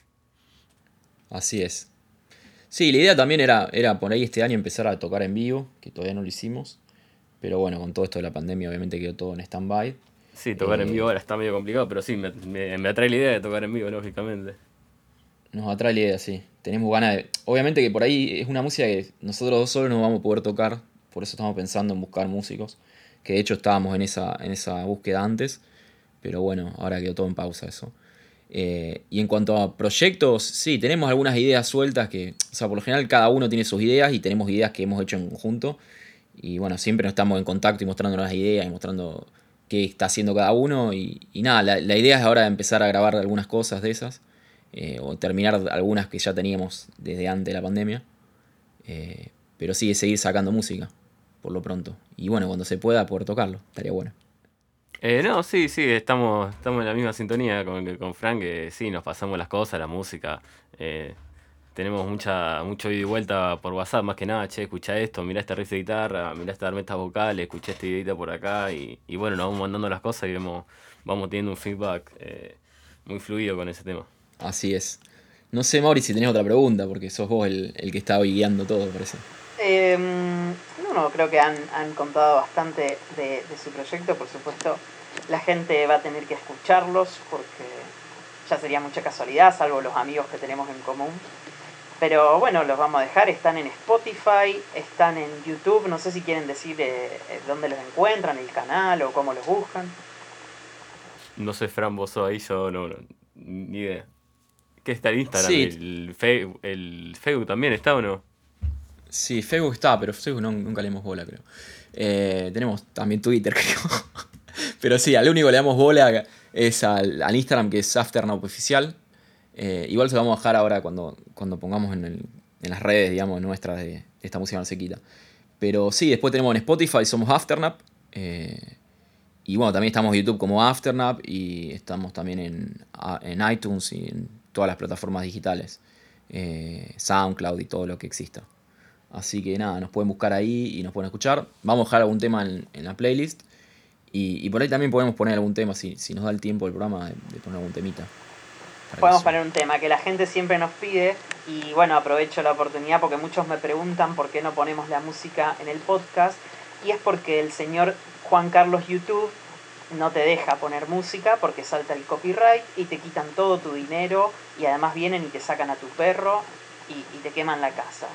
Así es. Sí, la idea también era, era por ahí este año empezar a tocar en vivo, que todavía no lo hicimos. Pero bueno, con todo esto de la pandemia obviamente quedó todo en stand-by. Sí, tocar en Eh, vivo ahora está medio complicado, pero sí, me, me, me atrae la idea de tocar en vivo, lógicamente. Nos atrae la idea, sí. Tenemos ganas de... Obviamente que por ahí es una música que nosotros dos solos no vamos a poder tocar, por eso estamos pensando en buscar músicos, que de hecho estábamos en esa, en esa búsqueda antes, pero bueno, ahora quedó todo en pausa eso. Eh, y en cuanto a proyectos, sí, tenemos algunas ideas sueltas que, o sea, por lo general cada uno tiene sus ideas y tenemos ideas que hemos hecho en conjunto. Y bueno, siempre nos estamos en contacto y mostrándonos las ideas y mostrando qué está haciendo cada uno. Y, nada, la, idea es ahora empezar a grabar algunas cosas de esas. eh, o terminar algunas que ya teníamos desde antes de la pandemia. Eh, pero sí, seguir sacando música, por lo pronto. Y bueno, cuando se pueda poder tocarlo, estaría bueno. Eh, no, sí, sí, estamos, estamos en la misma sintonía con, con Frank, que sí, nos pasamos las cosas, la música. eh, tenemos mucha, mucho ida y vuelta por WhatsApp, más que nada, che, escucha esto, mirá este riff de guitarra, mirá esta armetas vocales, escuché esta ideita por acá, y, y bueno, nos vamos mandando las cosas y vemos, vamos teniendo un feedback eh, muy fluido con ese tema. Así es. No sé, Mauri, si tenés otra pregunta, porque sos vos el, el que está hoy guiando todo, parece. Eh, no, no, creo que han, han contado bastante de, de su proyecto. Por supuesto, la gente va a tener que escucharlos porque ya sería mucha casualidad, salvo los amigos que tenemos en común. Pero bueno, los vamos a dejar. Están en Spotify, están en YouTube. No sé si quieren decir eh, eh, dónde los encuentran, el canal o cómo los buscan. No sé, Fran, vos sos ahí, yo no, no, ni idea. ¿Qué está el Instagram? Sí. El, Fe- el Facebook también está o no? Sí, Facebook está, pero Facebook no- nunca le damos bola, creo. Eh, tenemos también Twitter, creo. pero sí, al único que le damos bola es al, al Instagram, que es Afternow Oficial. Eh, igual se lo vamos a dejar ahora cuando, cuando pongamos en, el- en las redes, digamos, nuestras de, esta música no se quita. Pero sí, después tenemos en Spotify, somos Afternap. eh, y bueno, también estamos en YouTube como Afternap y estamos también en, en iTunes y en todas las plataformas digitales. eh, SoundCloud y todo lo que exista. Así que nada, nos pueden buscar ahí y nos pueden escuchar. Vamos a dejar algún tema en, en la playlist. Y, y por ahí también podemos poner algún tema, si, si nos da el tiempo del programa, de, de poner algún temita. Podemos poner un tema que la gente siempre nos pide y bueno, aprovecho la oportunidad porque muchos me preguntan por qué no ponemos la música en el podcast y es porque el señor Juan Carlos YouTube no te deja poner música porque salta el copyright y te quitan todo tu dinero y además vienen y te sacan a tu perro y, y te queman la casa.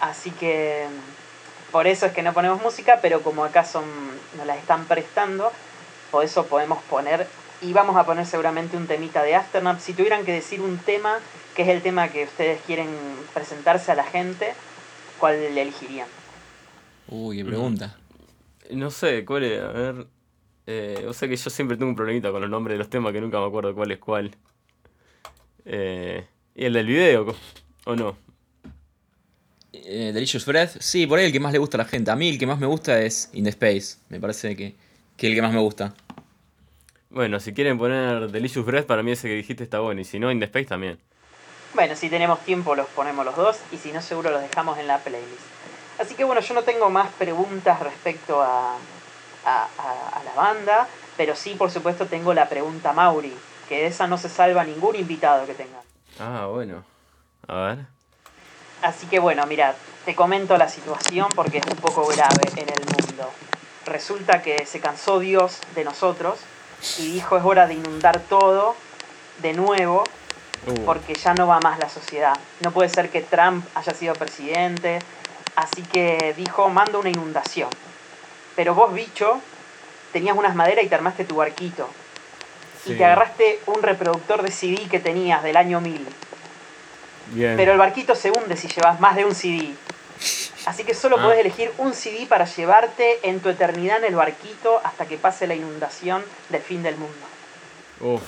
Así que mm, por eso es que no ponemos música, pero como acá son, nos la están prestando, por eso podemos poner y vamos a poner seguramente un temita de Afternap. Si tuvieran que decir un tema, que es el tema que ustedes quieren presentarse a la gente, ¿cuál le elegirían? Uy, qué pregunta. No sé, cuál es, a ver. Eh, o sea que yo siempre tengo un problemita con los nombres de los temas que nunca me acuerdo cuál es cuál. Eh, ¿Y el del video? ¿O no? Eh, Delicious Breath, sí, por ahí el que más le gusta a la gente. A mí el que más me gusta es In the Space. Me parece que, que el que más me gusta. Bueno, si quieren poner Delicious Breath, para mí ese que dijiste está bueno. Y si no, In the Space también. Bueno, si tenemos tiempo los ponemos los dos y si no seguro los dejamos en la playlist. Así que bueno, yo no tengo más preguntas respecto a, a, a- a la banda, pero sí por supuesto tengo la pregunta Mauri, que de esa no se salva ningún invitado que tenga. Ah, bueno. A ver. Así que bueno, mira, te comento la situación porque es un poco grave en el mundo. Resulta que se cansó Dios de nosotros y dijo es hora de inundar todo de nuevo Uh, porque ya no va más la sociedad. No puede ser que Trump haya sido presidente, así que dijo mando una inundación. Pero vos, bicho, tenías unas maderas y te armaste tu barquito. Y te agarraste un reproductor de CD que tenías del año 1000. Bien. Pero el barquito se hunde si llevas más de un CD. Así que solo Ah. podés elegir un CD para llevarte en tu eternidad en el barquito hasta que pase la inundación del fin del mundo. Uf.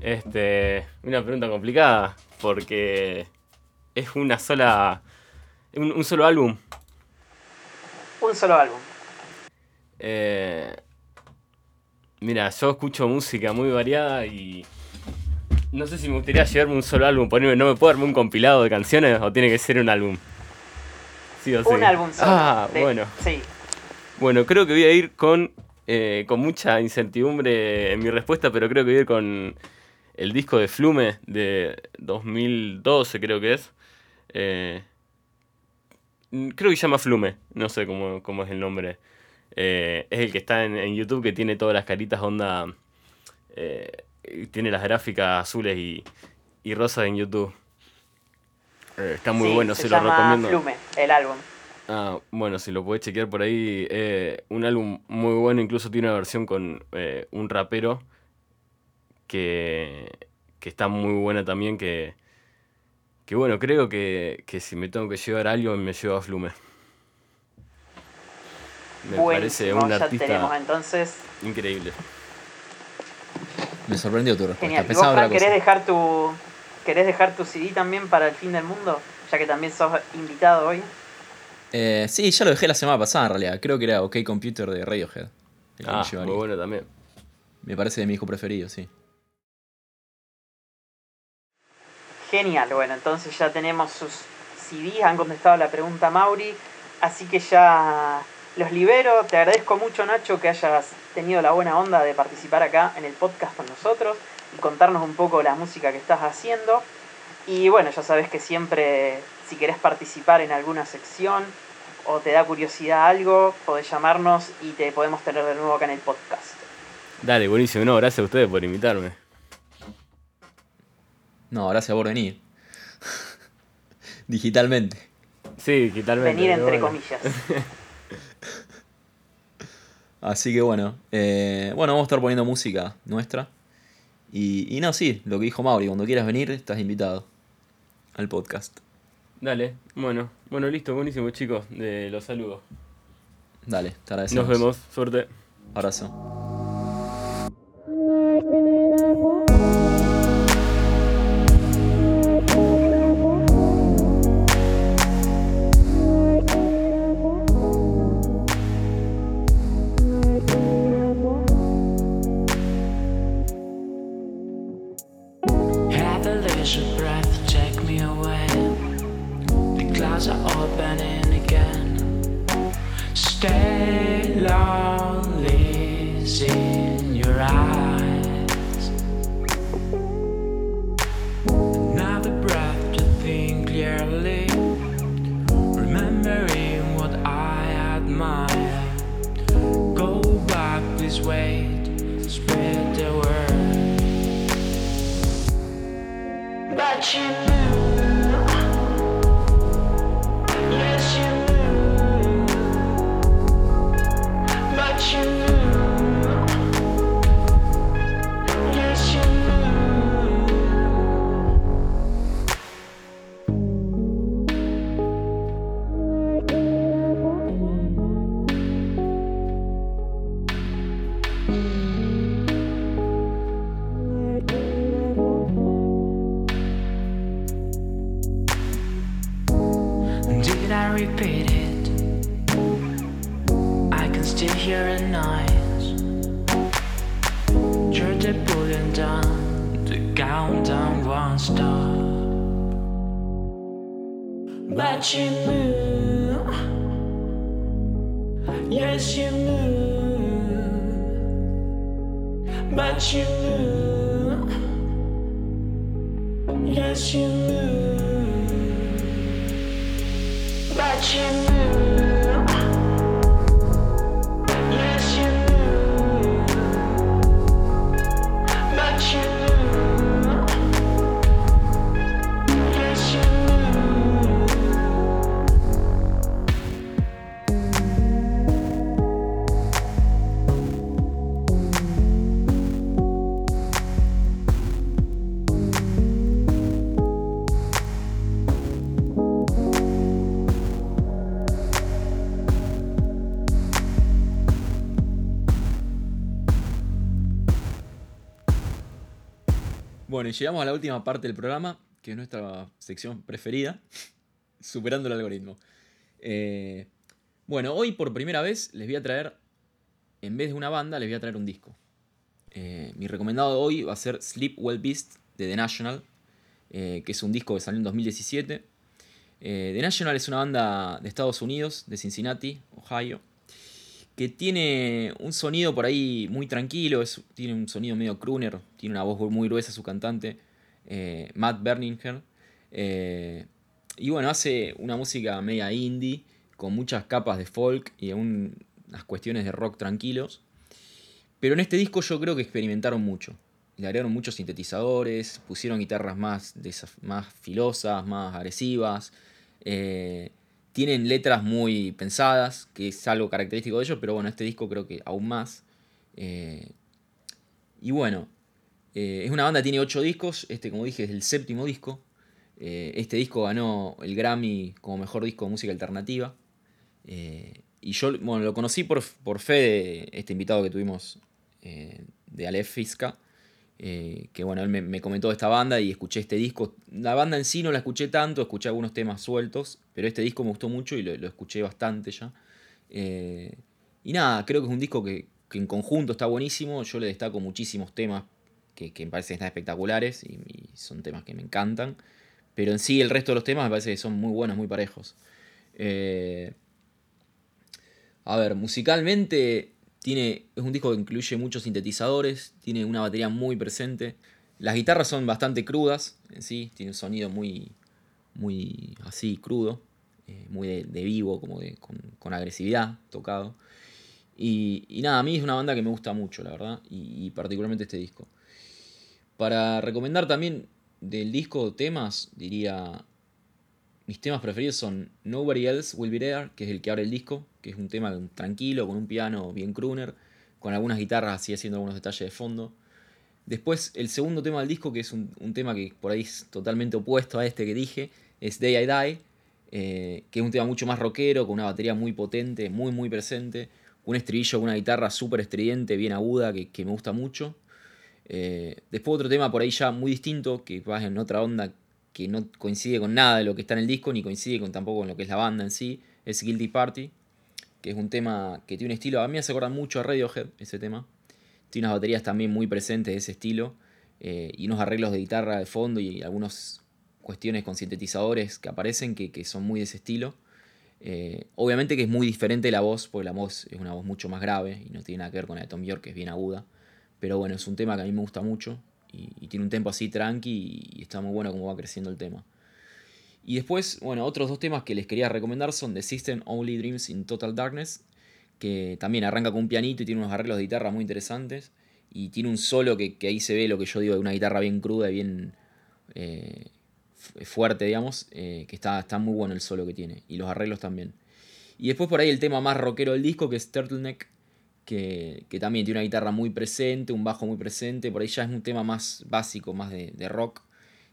Este. Una pregunta complicada. Porque. Es una sola. Un, un solo álbum. Un solo álbum. Eh, mira, yo escucho música muy variada y. No sé si me gustaría llevarme un solo álbum. Ponerme, ¿No me puedo armar un compilado de canciones o tiene que ser un álbum? Sí o sí. Un álbum solo. Ah, De- bueno. Sí. Bueno, creo que voy a ir con. eh, con mucha incertidumbre en mi respuesta, pero creo que voy a ir con el disco de Flume de 2012, creo que es. Eh, creo que se llama Flume, no sé cómo, cómo es el nombre Eh, es el que está en, en YouTube que tiene todas las caritas onda. eh, tiene las gráficas azules y, y rosas en YouTube. Eh, está muy Sí, bueno, se, se, lo llama recomiendo. Flume, el álbum. Ah, bueno, si lo podés chequear por ahí, un álbum muy bueno, incluso tiene una versión con un rapero que, que está muy buena también, que, que bueno, creo que, que si me tengo que llevar a alguien me llevo a Flume. Me parece un ya artista tenemos entonces. increíble. Me sorprendió tu respuesta. Genial. ¿Y vos, Fran, querés dejar tu querés dejar tu CD también para el fin del mundo? Ya que también sos invitado hoy. Eh, sí, ya lo dejé la semana pasada en realidad. Creo que era OK Computer de Radiohead. Ah, muy bueno también. Me parece de mi hijo preferido, sí. Genial, bueno, entonces ya tenemos sus CDs, han contestado la pregunta Mauri, así que ya los libero. Te agradezco mucho, Nacho, que hayas tenido la buena onda de participar acá en el podcast con nosotros y contarnos un poco la música que estás haciendo. Y bueno, ya sabes que siempre, si querés participar en alguna sección o te da curiosidad algo, podés llamarnos y te podemos tener de nuevo acá en el podcast. Dale, buenísimo. No, gracias a ustedes por invitarme. No, gracias por venir. Digitalmente. Sí, totalmente. Venir entre bueno. comillas. Así que bueno. eh, bueno, vamos a estar poniendo música nuestra. Y, y no, sí, lo que dijo Mauri, cuando quieras venir, estás invitado al podcast. Dale, bueno, bueno, listo, buenísimo chicos, de los saludos. Dale, te agradecemos. Nos vemos, suerte. Abrazo. A leisure breath, take me away. The clouds are opening again. Stay lonely, Yes, you move, but you move. Bueno, llegamos a la última parte del programa, que es nuestra sección preferida, superando el algoritmo. Eh, bueno, hoy por primera vez les voy a traer, en vez de una banda, les voy a traer un disco. Eh, mi recomendado hoy va a ser Sleep Well Beast de The National, eh, que es un disco que salió en 2017. Eh, The National es una banda de Estados Unidos, de Cincinnati, Ohio, que tiene un sonido por ahí muy tranquilo, es- tiene un sonido medio crooner, tiene una voz muy gruesa su cantante, eh, Matt Berninger. eh, y bueno, hace una música media indie, con muchas capas de folk y un- unas cuestiones de rock tranquilos. Pero en este disco yo creo que experimentaron mucho. Le agregaron muchos sintetizadores, pusieron guitarras más, más filosas, más agresivas. eh, tienen letras muy pensadas, que es algo característico de ellos, pero bueno, este disco creo que aún más. Eh, y bueno, eh, es una banda tiene ocho discos, este como dije es el séptimo disco. Eh, este disco ganó el Grammy como mejor disco de música alternativa. Y yo bueno, lo conocí por, por fe de este invitado que tuvimos de Aleph Fiska. Eh, que bueno, él me, me comentó esta banda y escuché este disco. La banda en sí no la escuché tanto, escuché algunos temas sueltos, pero este disco me gustó mucho y lo, lo escuché bastante ya. Eh, y nada, creo que es un disco que, que en conjunto está buenísimo. Yo le destaco muchísimos temas que, que me parecen están espectaculares y, y son temas que me encantan. Pero en sí el resto de los temas me parece que son muy buenos, muy parejos. Eh, a ver, musicalmente tiene, es un disco que incluye muchos sintetizadores, tiene una batería muy presente. Las guitarras son bastante crudas en sí, tiene un sonido muy, muy así crudo, eh, muy de, vivo, como de, con, agresividad tocado. Y, nada, a mí es una banda que me gusta mucho, la verdad, y particularmente este disco. Para recomendar también del disco temas, diría mis temas preferidos son Nobody Else Will Be There, que es el que abre el disco, que es un tema tranquilo, con un piano bien crooner, con algunas guitarras así haciendo algunos detalles de fondo. Después, el segundo tema del disco, que es un, tema que por ahí es totalmente opuesto a este que dije, es Day I Die, eh, que es un tema mucho más rockero, con una batería muy potente, muy muy presente, un estribillo con una guitarra súper estridente, bien aguda, que, que me gusta mucho. Eh, después otro tema por ahí ya muy distinto, que va en otra onda que no coincide con nada de lo que está en el disco, ni coincide con tampoco con lo que es la banda en sí, es Guilty Party, que es un tema que tiene un estilo, a mí me hace acordar mucho a Radiohead ese tema, tiene unas baterías también muy presentes de ese estilo, eh, y unos arreglos de guitarra de fondo y algunas cuestiones con sintetizadores que aparecen que, que son muy de ese estilo. Eh, obviamente que es muy diferente la voz, porque la voz es una voz mucho más grave y no tiene nada que ver con la de Tom York, que es bien aguda. Pero bueno, es un tema que a mí me gusta mucho y, tiene un tempo así tranqui y, está muy bueno como va creciendo el tema. Y después, bueno, otros dos temas que les quería recomendar son The System Only Dreams in Total Darkness, que también arranca con un pianito y tiene unos arreglos de guitarra muy interesantes. Y tiene un solo que, ahí se ve lo que yo digo de una guitarra bien cruda y bien eh, fu- fuerte, digamos, eh, que está, está muy bueno el solo que tiene. Y los arreglos también. Y después por ahí el tema más rockero del disco, que es Turtleneck, que, que también tiene una guitarra muy presente, un bajo muy presente. Por ahí ya es un tema más básico, más de, de rock.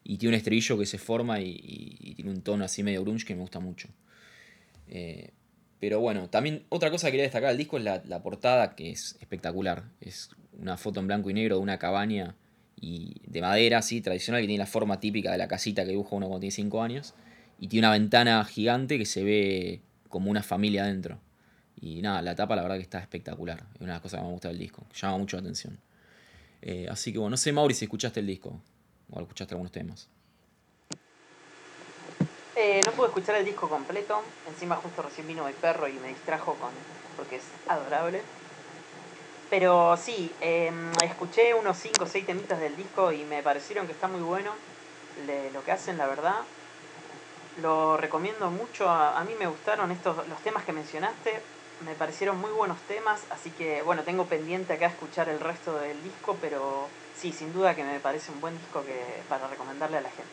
Y tiene un estribillo que se forma y, tiene un tono así medio grunge que me gusta mucho. Eh, pero bueno, también otra cosa que quería destacar del disco es la, la portada, que es espectacular. Es una foto en blanco y negro de una cabaña y de madera, así, tradicional, que tiene la forma típica de la casita que dibuja uno cuando tiene 5 años. Y tiene una ventana gigante que se ve como una familia adentro. Y nada, la tapa la verdad que está espectacular. Es una de las cosas que me gusta del disco. Llama mucho la atención. Eh, así que bueno, no sé, Mauri, si escuchaste el disco. O escuchaste algunos temas. Eh, no pude escuchar el disco completo. Encima justo recién vino mi perro y me distrajo con porque es adorable. Pero sí, eh, escuché unos 5 o 6 temitas del disco y me parecieron que está muy bueno lo que hacen, la verdad. Lo recomiendo mucho. A, a mí me gustaron estos los temas que mencionaste. Me parecieron muy buenos temas. Así que bueno, tengo pendiente acá escuchar el resto del disco. Pero sí, sin duda que me parece un buen disco que para recomendarle a la gente.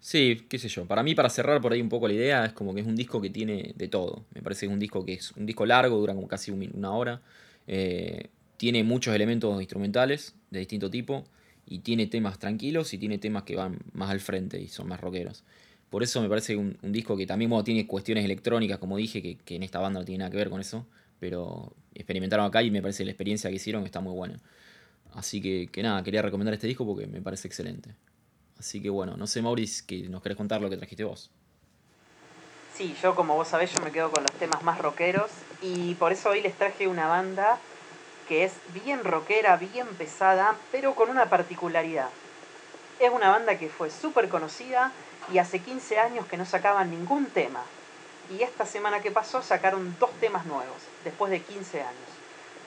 Sí, qué sé yo. Para mí, para cerrar por ahí un poco la idea, es como que es un disco que tiene de todo. Me parece que es un disco que es un disco largo, dura como casi una hora. Eh, tiene muchos elementos instrumentales de distinto tipo. Y tiene temas tranquilos y tiene temas que van más al frente y son más rockeros. Por eso me parece un, disco que también tiene cuestiones electrónicas, como dije, que, en esta banda no tiene nada que ver con eso. Pero experimentaron acá y me parece la experiencia que hicieron está muy buena. Así que, que nada, quería recomendar este disco porque me parece excelente. Así que bueno, no sé, Maurice, que nos querés contar lo que trajiste vos. Sí, yo como vos sabés, yo me quedo con los temas más rockeros y por eso hoy les traje una banda que es bien rockera, bien pesada, pero con una particularidad. Es una banda que fue súper conocida y hace 15 años que no sacaban ningún tema. Y esta semana que pasó sacaron dos temas nuevos, después de 15 años.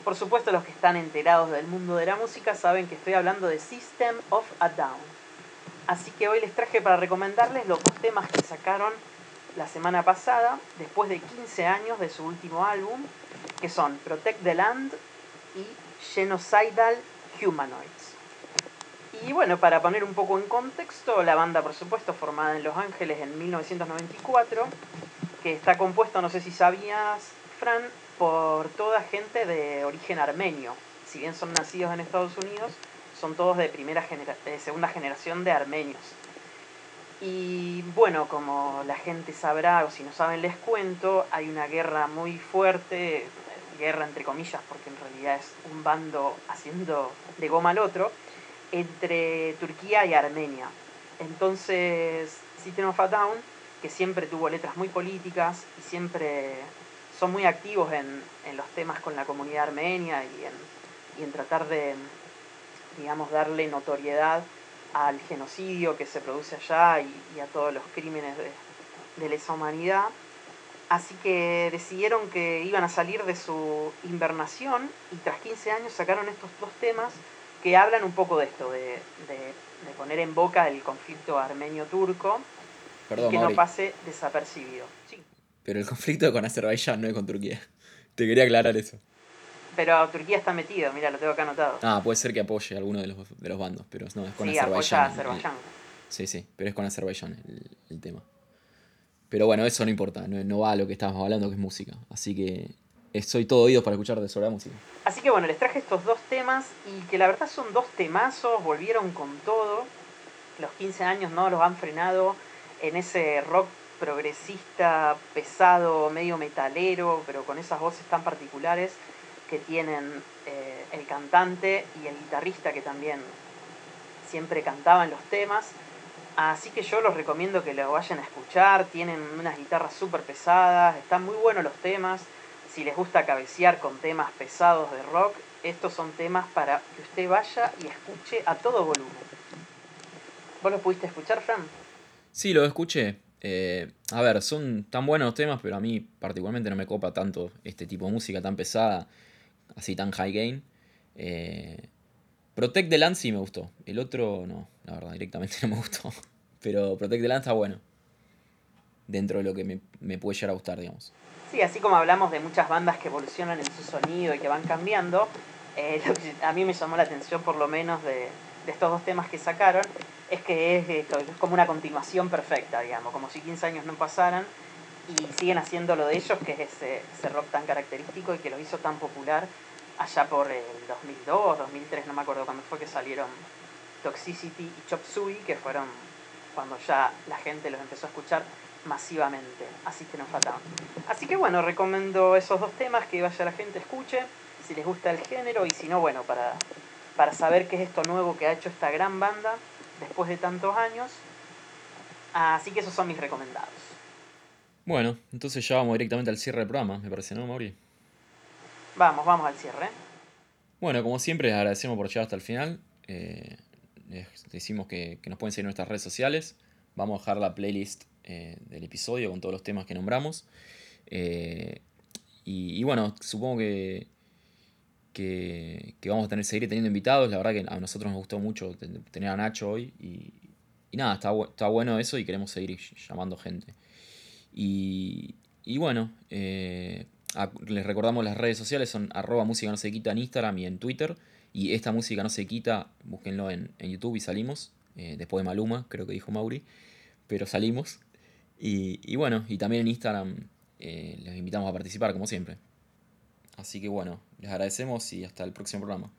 Por supuesto los que están enterados del mundo de la música saben que estoy hablando de System of a Down. Así que hoy les traje para recomendarles los dos temas que sacaron la semana pasada, después de 15 años de su último álbum. que son Protect the Land y Genocidal Humanoids. Y bueno, para poner un poco en contexto, la banda, por supuesto, formada en Los Ángeles en 1994, que está compuesto, no sé si sabías, Fran, por toda gente de origen armenio. Si bien son nacidos en Estados Unidos, son todos de primera genera de segunda generación de armenios. Y bueno, como la gente sabrá, o si no saben les cuento, hay una guerra muy fuerte, guerra entre comillas, porque en realidad es un bando haciendo de goma al otro, entre Turquía y Armenia. Entonces, System of a Down, que siempre tuvo letras muy políticas y siempre son muy activos en, en los temas con la comunidad armenia y en, y en tratar de, digamos, darle notoriedad al genocidio que se produce allá y, y a todos los crímenes de, de lesa humanidad. Así que decidieron que iban a salir de su invernación y tras 15 años sacaron estos dos temas que hablan un poco de esto, de, de- de poner en boca el conflicto armenio-turco Perdón, y que Mauri, no pase desapercibido. Sí. pero el conflicto con Azerbaiyán no es con Turquía. Te quería aclarar eso. Pero Turquía está metido, mira, lo tengo acá anotado. Ah, puede ser que apoye a alguno de los, de los bandos, pero no, es con sí, apoya a Azerbaiyán. Azerbaiyán. Sí, sí, pero es con Azerbaiyán el, el tema. Pero bueno, eso no importa, no, no va a lo que estábamos hablando, que es música. Así que soy todo oídos para escuchar de sobre la música. Así que bueno, les traje estos dos temas y que la verdad son dos temazos, volvieron con todo. Los 15 años no los han frenado en ese rock progresista, pesado, medio metalero, pero con esas voces tan particulares que tienen eh, el cantante y el guitarrista que también siempre cantaban los temas. Así que yo los recomiendo que lo vayan a escuchar, tienen unas guitarras súper pesadas, están muy buenos los temas. Si les gusta cabecear con temas pesados de rock, estos son temas para que usted vaya y escuche a todo volumen. ¿Vos los pudiste escuchar, Fran? Sí, lo escuché. Eh, a ver, son tan buenos temas, pero a mí particularmente no me copa tanto este tipo de música tan pesada, así tan high gain. Eh, Protect the Land sí me gustó. El otro no, la verdad, directamente no me gustó. Pero Protect the Land está bueno. Dentro de lo que me, me puede llegar a gustar, digamos. Sí, así como hablamos de muchas bandas que evolucionan en su sonido y que van cambiando, eh, lo que a mí me llamó la atención por lo menos de, de estos dos temas que sacaron es que es, es como una continuación perfecta, digamos, como si 15 años no pasaran y siguen haciendo lo de ellos, que es ese, ese rock tan característico y que los hizo tan popular allá por el 2002, 2003, no me acuerdo cuándo fue que salieron Toxicity y Chop Suey, que fueron cuando ya la gente los empezó a escuchar masivamente. Así que nos faltaban. Así que bueno, recomiendo esos dos temas que vaya la gente escuche, si les gusta el género y si no, bueno, para, para saber qué es esto nuevo que ha hecho esta gran banda después de tantos años. Así que esos son mis recomendados. Bueno, entonces ya vamos directamente al cierre del programa, me parece, ¿no, Mauri? Vamos, vamos al cierre. Bueno, como siempre, les agradecemos por llegar hasta el final. Eh, les decimos que, que nos pueden seguir en nuestras redes sociales. Vamos a dejar la playlist eh, del episodio con todos los temas que nombramos. Eh, y, bueno, supongo que, que, vamos a tener, seguir teniendo invitados. La verdad que a nosotros nos gustó mucho ten- tener a Nacho hoy. Y, nada, está, está bueno eso y queremos seguir llamando gente. Y, y bueno, eh, les recordamos las redes sociales son arroba música no se quita en Instagram y en Twitter. Y esta música no se quita, búsquenlo en, en YouTube y salimos. después de Maluma, creo que dijo Mauri. Pero salimos. Y, bueno, y también en Instagram eh, les invitamos a participar, como siempre. Así que bueno, les agradecemos y hasta el próximo programa.